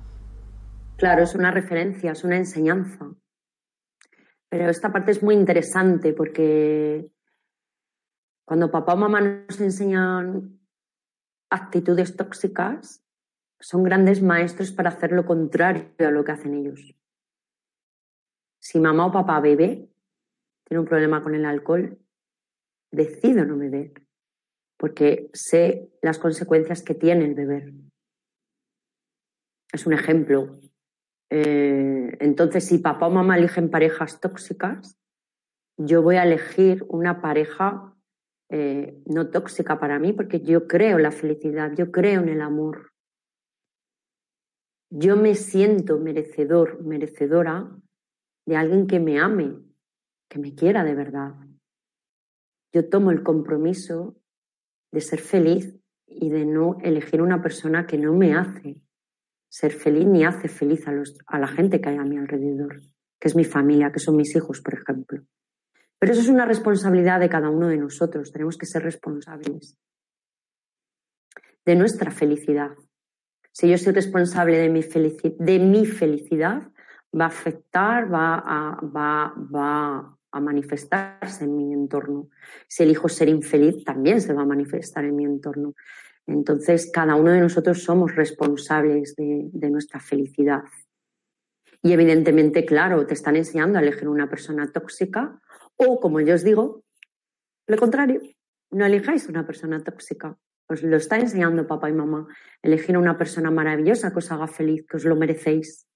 Claro, es una referencia, es una enseñanza. Pero esta parte es muy interesante porque cuando papá o mamá nos enseñan actitudes tóxicas, son grandes maestros para hacer lo contrario a lo que hacen ellos. Si mamá o papá bebe, tiene un problema con el alcohol, decido no beber, porque sé las consecuencias que tiene el beber. Es un ejemplo. Eh, entonces, si papá o mamá eligen parejas tóxicas, yo voy a elegir una pareja eh, no tóxica para mí, porque yo creo en la felicidad, yo creo en el amor. Yo me siento merecedor, merecedora de alguien que me ame, que me quiera de verdad. Yo tomo el compromiso de ser feliz y de no elegir una persona que no me hace ser feliz ni hace feliz a, los, a la gente que hay a mi alrededor, que es mi familia, que son mis hijos, por ejemplo. Pero eso es una responsabilidad de cada uno de nosotros. Tenemos que ser responsables de nuestra felicidad. Si yo soy responsable de mi, de mi felicidad, va a afectar, va a, va, va a manifestarse en mi entorno. Si elijo ser infeliz, también se va a manifestar en mi entorno. Entonces, cada uno de nosotros somos responsables de, de nuestra felicidad. Y evidentemente, claro, te están enseñando a elegir una persona tóxica o, como yo os digo, lo contrario, no elijáis una persona tóxica. Os lo está enseñando papá y mamá. Elegir una persona maravillosa que os haga feliz, que os lo merecéis.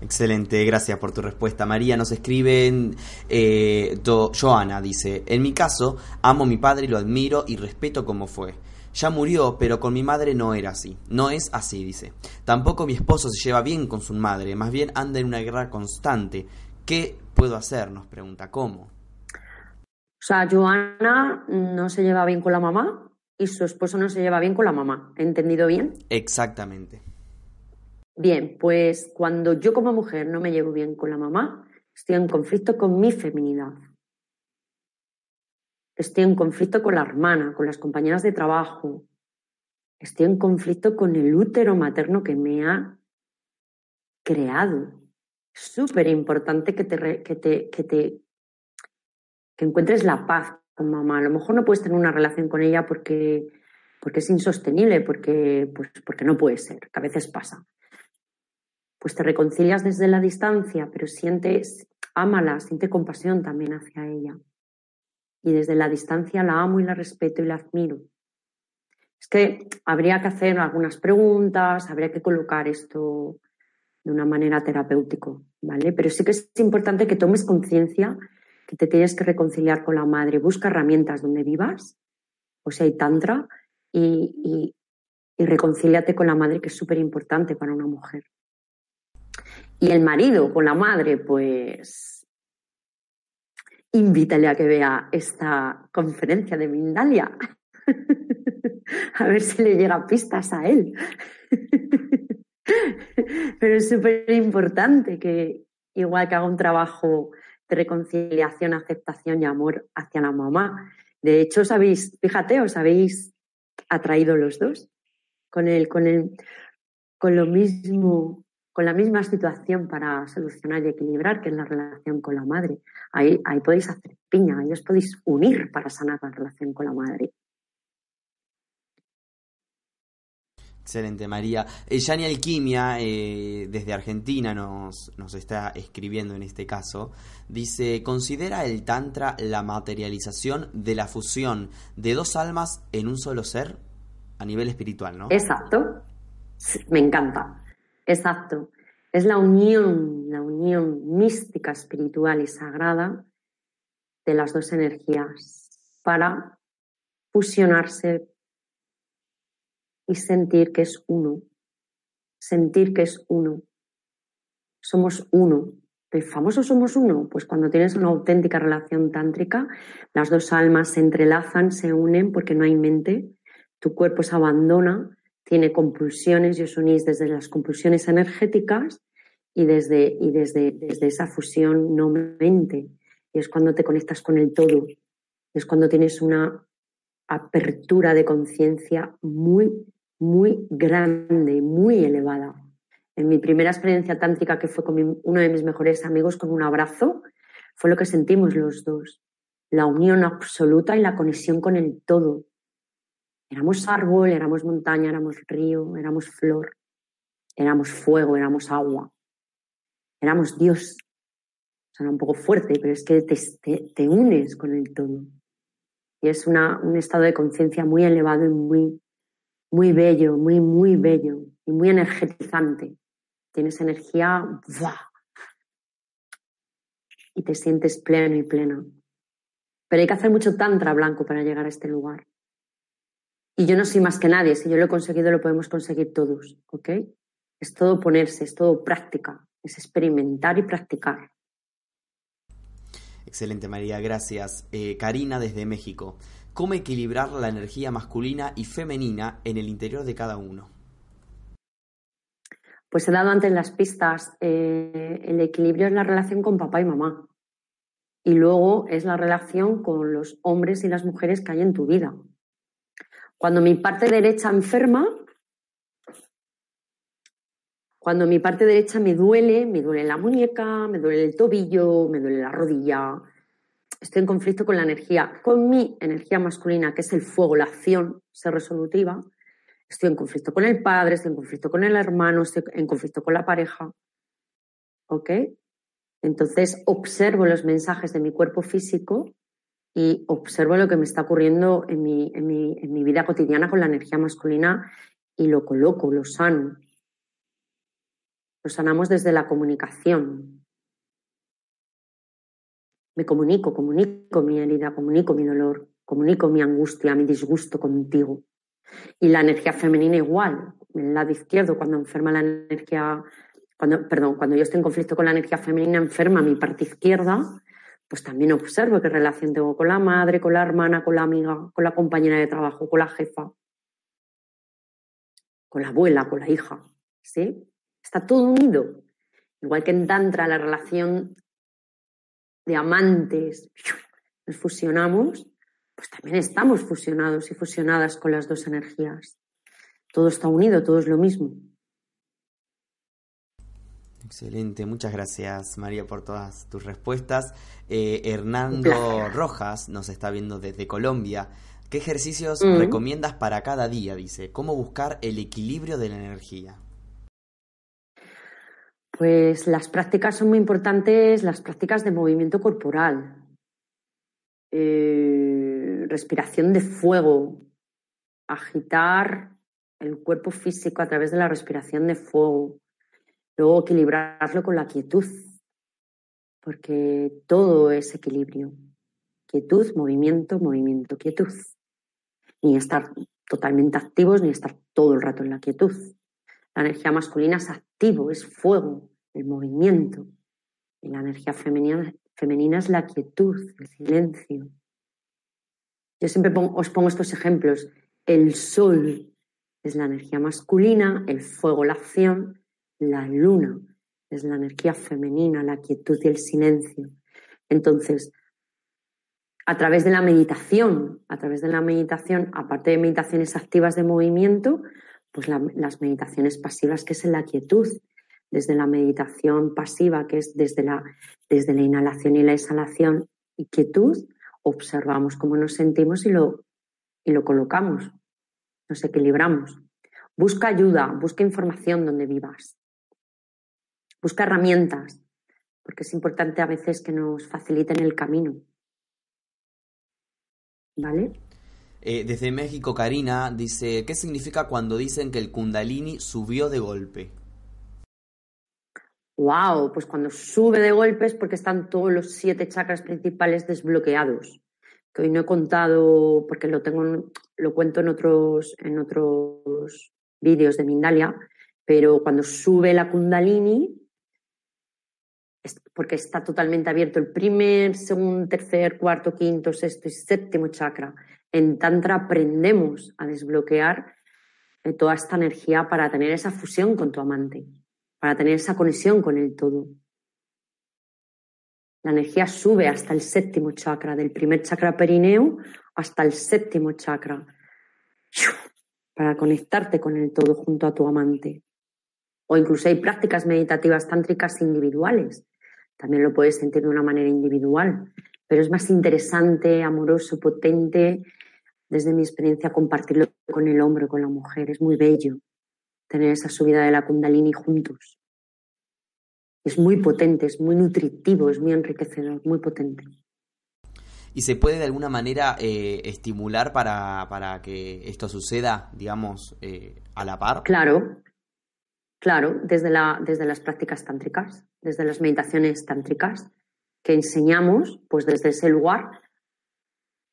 Excelente, gracias por tu respuesta. María nos escribe, eh, Joana dice, en mi caso, amo a mi padre y lo admiro y respeto como fue. Ya murió, pero con mi madre no era así. No es así, dice. Tampoco mi esposo se lleva bien con su madre, más bien anda en una guerra constante. ¿Qué puedo hacer? Nos pregunta, ¿cómo?
O sea, Joana no se lleva bien con la mamá y su esposo no se lleva bien con la mamá. ¿He entendido bien?
Exactamente.
Bien, pues cuando yo como mujer no me llevo bien con la mamá, estoy en conflicto con mi feminidad. Estoy en conflicto con la hermana, con las compañeras de trabajo. Estoy en conflicto con el útero materno que me ha creado súper importante que te, que te, que te que encuentres la paz con mamá. A lo mejor no puedes tener una relación con ella porque, porque es insostenible, porque, pues, porque no puede ser, que a veces pasa. Pues te reconcilias desde la distancia, pero sientes, ámala, siente compasión también hacia ella. Y desde la distancia la amo y la respeto y la admiro. Es que habría que hacer algunas preguntas, habría que colocar esto de una manera terapéutica, ¿vale? Pero sí que es importante que tomes conciencia que te tienes que reconciliar con la madre. Busca herramientas donde vivas, o sea, hay tantra, y, y, reconcíliate con la madre, que es súper importante para una mujer. Y el marido con la madre, pues invítale a que vea esta conferencia de Mindalia. <laughs> a ver si le llega pistas a él. <laughs> <laughs> Pero es súper importante que, igual que haga un trabajo de reconciliación, aceptación y amor hacia la mamá. De hecho, os habéis, fíjate, os habéis atraído los dos con el, con el, con lo mismo, con la misma situación para solucionar y equilibrar, que es la relación con la madre. Ahí, ahí podéis hacer piña, ahí os podéis unir para sanar la relación con la madre.
Excelente, María. Eh, Yani Alquimia, eh, desde Argentina, nos, nos está escribiendo en este caso. Dice, ¿considera el Tantra la materialización de la fusión de dos almas en un solo ser? A nivel espiritual, ¿no?
Exacto. Me encanta. Exacto. Es la unión, la unión mística, espiritual y sagrada de las dos energías para fusionarse y sentir que es uno. Sentir que es uno. Somos uno. ¿El famoso somos uno? Pues cuando tienes una auténtica relación tántrica, las dos almas se entrelazan, se unen porque no hay mente, tu cuerpo se abandona, tiene compulsiones y os unís desde las compulsiones energéticas y desde, y desde, desde esa fusión no mente. Y es cuando te conectas con el todo. Es cuando tienes una apertura de conciencia muy, muy grande, muy elevada. En mi primera experiencia tántrica, que fue con uno de mis mejores amigos, con un abrazo, fue lo que sentimos los dos. La unión absoluta y la conexión con el todo. Éramos árbol, éramos montaña, éramos río, éramos flor, éramos fuego, éramos agua, éramos Dios. Suena un poco fuerte, pero es que te, te unes con el todo. Y es una, un estado de conciencia muy elevado y muy, muy bello, muy, muy bello y muy energetizante. Tienes energía y te sientes pleno y plena. Pero hay que hacer mucho tantra blanco para llegar a este lugar. Y yo no soy más que nadie, si yo lo he conseguido, lo podemos conseguir todos, ¿ok? Es todo ponerse, es todo práctica, es experimentar y practicar.
Excelente, María, gracias. Eh, Karina desde México. ¿Cómo equilibrar la energía masculina y femenina en el interior de cada uno?
Pues he dado antes las pistas. Eh, el equilibrio es la relación con papá y mamá. Y luego es la relación con los hombres y las mujeres que hay en tu vida. Cuando mi parte derecha enferma, cuando mi parte derecha me duele, me duele la muñeca, me duele el tobillo, me duele la rodilla, estoy en conflicto con la energía, con mi energía masculina, que es el fuego, la acción, ser resolutiva, estoy en conflicto con el padre, estoy en conflicto con el hermano, estoy en conflicto con la pareja. ¿Ok? Entonces observo los mensajes de mi cuerpo físico y observo lo que me está ocurriendo en mi, en mi, vida cotidiana con la energía masculina y lo coloco, lo sano. Lo sanamos desde la comunicación. Me comunico, comunico mi herida, comunico mi dolor, comunico mi angustia, mi disgusto contigo. Y la energía femenina igual. El lado izquierdo, cuando enferma la energía, cuando, perdón, cuando yo estoy en conflicto con la energía femenina, enferma mi parte izquierda, pues también observo qué relación tengo con la madre, con la hermana, con la amiga, con la compañera de trabajo, con la jefa, con la abuela, con la hija. ¿Sí? Está todo unido. Igual que en Tantra, la relación de amantes, nos fusionamos, pues también estamos fusionados y fusionadas con las dos energías. Todo está unido, todo es lo mismo.
Excelente, muchas gracias María por todas tus respuestas. Eh, Hernando Rojas nos está viendo desde Colombia. ¿Qué ejercicios mm. recomiendas para cada día? Dice, ¿cómo buscar el equilibrio de la energía?
Pues las prácticas son muy importantes, las prácticas de movimiento corporal, eh, respiración de fuego, agitar el cuerpo físico a través de la respiración de fuego, Luego equilibrarlo con la quietud, porque todo es equilibrio. Quietud, movimiento, movimiento, quietud. Ni estar totalmente activos ni estar todo el rato en la quietud. La energía masculina es es fuego, el movimiento. Y la energía femenina, femenina es la quietud, el silencio. Yo siempre os pongo estos ejemplos. El sol es la energía masculina, el fuego, la acción, la luna es la energía femenina, la quietud y el silencio. Entonces, a través de la meditación, a través de la meditación, aparte de meditaciones activas de movimiento, pues las meditaciones pasivas, que es en la quietud, desde la meditación pasiva, que es desde la, desde la inhalación y la exhalación y quietud, observamos cómo nos sentimos y lo, y lo colocamos, nos equilibramos. Busca ayuda, busca información donde vivas. Busca herramientas, porque es importante a veces que nos faciliten el camino. ¿Vale?
Eh, desde México, Karina dice, ¿qué significa cuando dicen que el kundalini subió de golpe?
Wow, pues cuando sube de golpe es porque están todos los siete chakras principales desbloqueados. Que hoy no he contado, porque lo tengo, lo cuento en otros, en otros vídeos de Mindalia, pero cuando sube la kundalini, porque está totalmente abierto el primer, segundo, tercer, cuarto, quinto, sexto y séptimo chakra. En Tantra aprendemos a desbloquear eh, toda esta energía para tener esa fusión con tu amante, para tener esa conexión con el todo. La energía sube hasta el séptimo chakra, del primer chakra perineo hasta el séptimo chakra, para conectarte con el todo junto a tu amante. O incluso hay prácticas meditativas tántricas individuales también lo puedes sentir de una manera individual, pero es más interesante, amoroso, potente, desde mi experiencia, compartirlo con el hombre, con la mujer. Es muy bello tener esa subida de la kundalini juntos. Es muy potente, es muy nutritivo, es muy enriquecedor, muy potente.
¿Y se puede de alguna manera eh, estimular para, para, que esto suceda, digamos, eh, a la par?
Claro, Claro, desde, la, desde las prácticas tántricas, desde las meditaciones tántricas que enseñamos, pues desde ese lugar,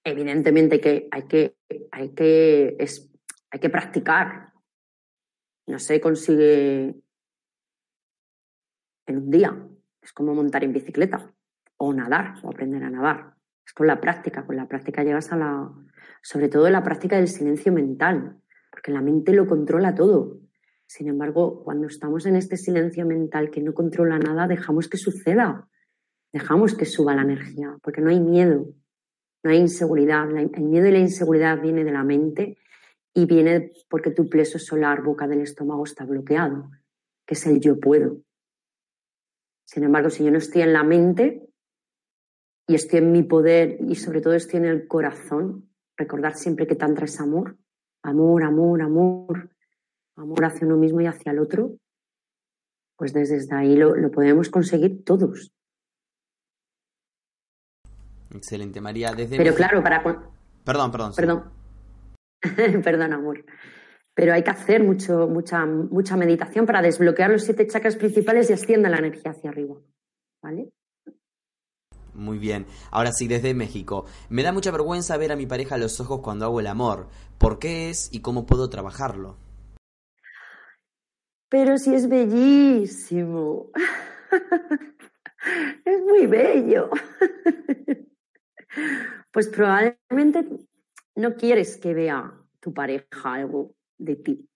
evidentemente que hay que, hay que, es, hay que practicar. No se consigue en un día. Es como montar en bicicleta o nadar o aprender a nadar. Es con la práctica. Con la práctica llegas a la, sobre todo la práctica del silencio mental, porque la mente lo controla todo. Sin embargo, cuando estamos en este silencio mental que no controla nada, dejamos que suceda, dejamos que suba la energía, porque no hay miedo, hay inseguridad. El miedo y la inseguridad viene de la mente y viene porque tu pleso solar, boca del estómago, está bloqueado, que es el yo puedo. Sin embargo, si yo no estoy en la mente y estoy en mi poder y sobre todo estoy en el corazón, recordar siempre que tantra es amor, amor, amor, amor, amor hacia uno mismo y hacia el otro, pues desde ahí lo, podemos conseguir todos.
Excelente, María. Desde
Pero claro, para...
Perdón, perdón.
Perdón. <laughs> perdón, amor. Pero hay que hacer mucho, mucha, mucha meditación para desbloquear los siete chakras principales y ascienda la energía hacia arriba. ¿Vale?
Muy bien. Ahora sí, desde México. Me da mucha vergüenza ver a mi pareja a los ojos cuando hago el amor. ¿Por qué es y cómo puedo trabajarlo?
pero sí es bellísimo. <laughs> es muy bello. <laughs> pues probablemente no quieres que vea tu pareja algo de ti.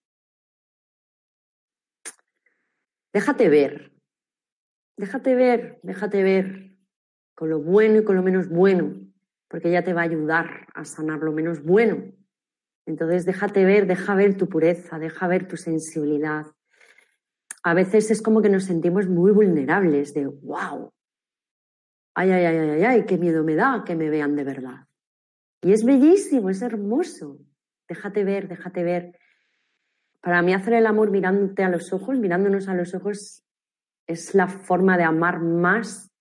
Déjate ver, déjate ver, déjate ver con lo bueno y con lo menos bueno, porque ella te va a ayudar a sanar lo menos bueno. Entonces déjate ver, deja ver tu pureza, deja ver tu sensibilidad, a veces es como que nos sentimos muy vulnerables de, wow, ay, ay, ay, ay, ay, qué miedo me da que me vean de verdad. Y es bellísimo, es hermoso. Déjate ver, déjate ver. Para mí hacer el amor mirándote a los ojos, mirándonos a los ojos, es la forma de amar más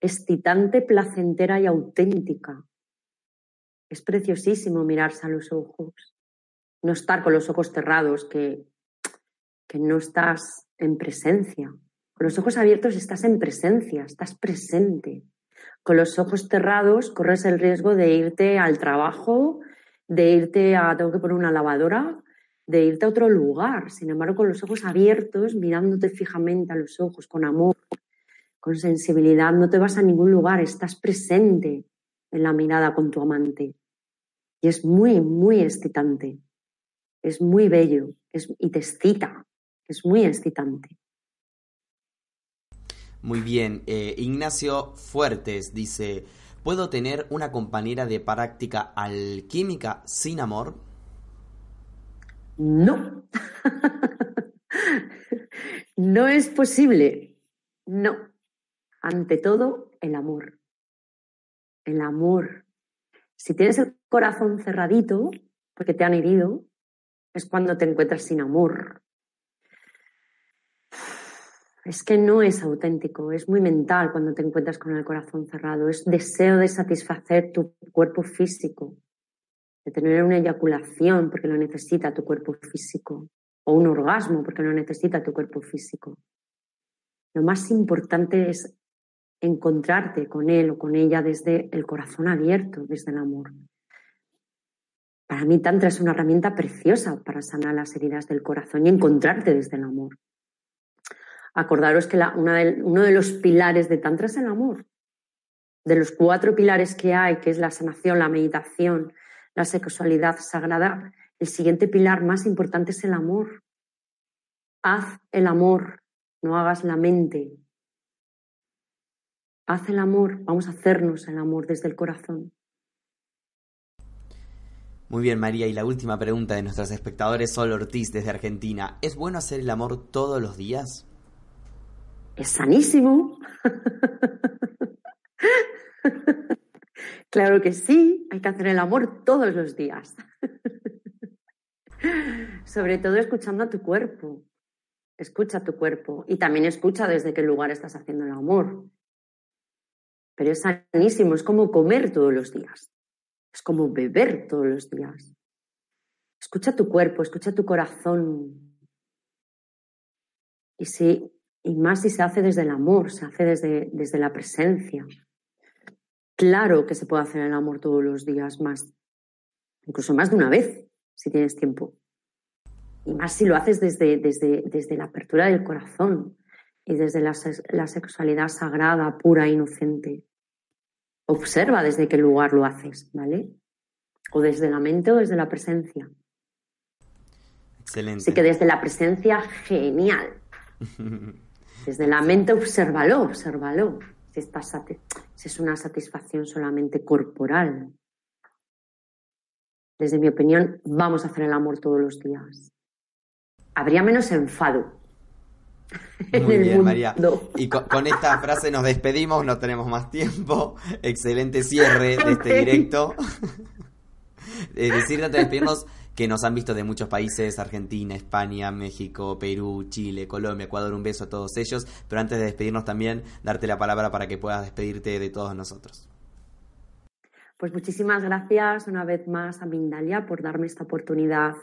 excitante, placentera y auténtica. Es preciosísimo mirarse a los ojos. No estar con los ojos cerrados, que que no estás en presencia. Con los ojos abiertos estás en presencia, estás presente. Con los ojos cerrados corres el riesgo de irte al trabajo, de irte a, tengo que poner una lavadora, de irte a otro lugar. Sin embargo, con los ojos abiertos, mirándote fijamente a los ojos, con amor, con sensibilidad, no te vas a ningún lugar, estás presente en la mirada con tu amante. Y es muy, muy excitante. Es muy bello y te excita. Es muy excitante.
Muy bien. Eh, Ignacio Fuertes dice, ¿puedo tener una compañera de práctica alquímica sin amor?
No. <laughs> no es posible. No. Ante todo, el amor. El amor. Si tienes el corazón cerradito, porque te han herido, es cuando te encuentras sin amor. Es que no es auténtico, es muy mental cuando te encuentras con el corazón cerrado, es deseo de satisfacer tu cuerpo físico, de tener una eyaculación porque lo necesita tu cuerpo físico, o un orgasmo porque lo necesita tu cuerpo físico. Lo más importante es encontrarte con él o con ella desde el corazón abierto, desde el amor. Para mí Tantra es una herramienta preciosa para sanar las heridas del corazón y encontrarte desde el amor. Acordaros que uno de los pilares de Tantra es el amor. De los cuatro pilares que hay, que es la sanación, la meditación, la sexualidad sagrada, el siguiente pilar más importante es el amor. Haz el amor, no hagas la mente, Haz el amor, vamos a hacernos el amor desde el corazón.
Muy bien, María. Y la última pregunta de nuestros espectadores, Sol Ortiz, desde Argentina. ¿Es bueno hacer el amor todos los días?
Es sanísimo. <laughs> claro que sí, hay que hacer el amor todos los días. <laughs> Sobre todo escuchando a tu cuerpo. Escucha a tu cuerpo y también escucha desde qué lugar estás haciendo el amor pero es sanísimo, es como comer todos los días, es como beber todos los días. Escucha tu cuerpo, escucha tu corazón. Y, si, y más si se hace desde el amor, se hace desde, desde la presencia. Claro que se puede hacer el amor todos los días, más, incluso más de una vez, si tienes tiempo. Y más si lo haces desde, desde, desde la apertura del corazón y desde la, la sexualidad sagrada, pura, inocente. Observa desde qué lugar lo haces, ¿vale? O desde la mente o desde la presencia.
Excelente.
Así que desde la presencia, genial. <laughs> Desde la mente, obsérvalo, obsérvalo. Si, si es una satisfacción solamente corporal. Desde mi opinión, vamos a hacer el amor todos los días. Habría menos enfado, <laughs>
Muy bien, María. Y con, esta frase nos despedimos, no tenemos más tiempo. Excelente cierre de este <laughs> directo. <laughs> eh, decirte antes de despedirnos que nos han visto de muchos países, Argentina, España, México, Perú, Chile, Colombia, Ecuador, un beso a todos ellos. Pero antes de despedirnos también, darte la palabra para que puedas despedirte de todos nosotros.
Pues muchísimas gracias una vez más a Mindalia por darme esta oportunidad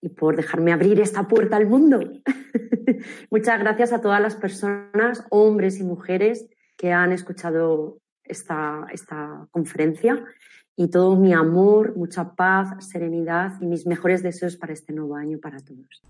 y por dejarme abrir esta puerta al mundo. <laughs> Muchas gracias a todas las personas, hombres y mujeres, que han escuchado esta, esta conferencia y todo mi amor, mucha paz, serenidad y mis mejores deseos para este nuevo año para todos.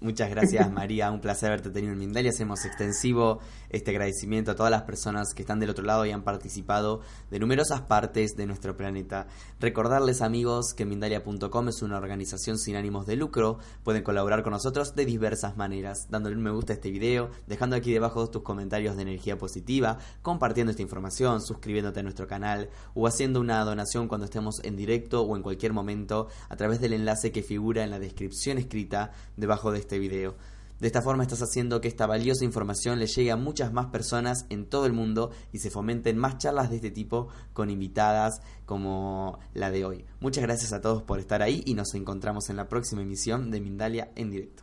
Muchas gracias María, un placer haberte tenido en Mindalia. Hacemos extensivo este agradecimiento a todas las personas que están del otro lado y han participado de numerosas partes de nuestro planeta. Recordarles amigos que Mindalia.com es una organización sin ánimos de lucro. Pueden colaborar con nosotros de diversas maneras, dándole un me gusta a este video, dejando aquí debajo tus comentarios de energía positiva, compartiendo esta información, suscribiéndote a nuestro canal o haciendo una donación cuando estemos en directo o en cualquier momento a través del enlace que figura en la descripción escrita debajo de este este video. De esta forma estás haciendo que esta valiosa información le llegue a muchas más personas en todo el mundo y se fomenten más charlas de este tipo con invitadas como la de hoy. Muchas gracias a todos por estar ahí y nos encontramos en la próxima emisión de Mindalia en directo.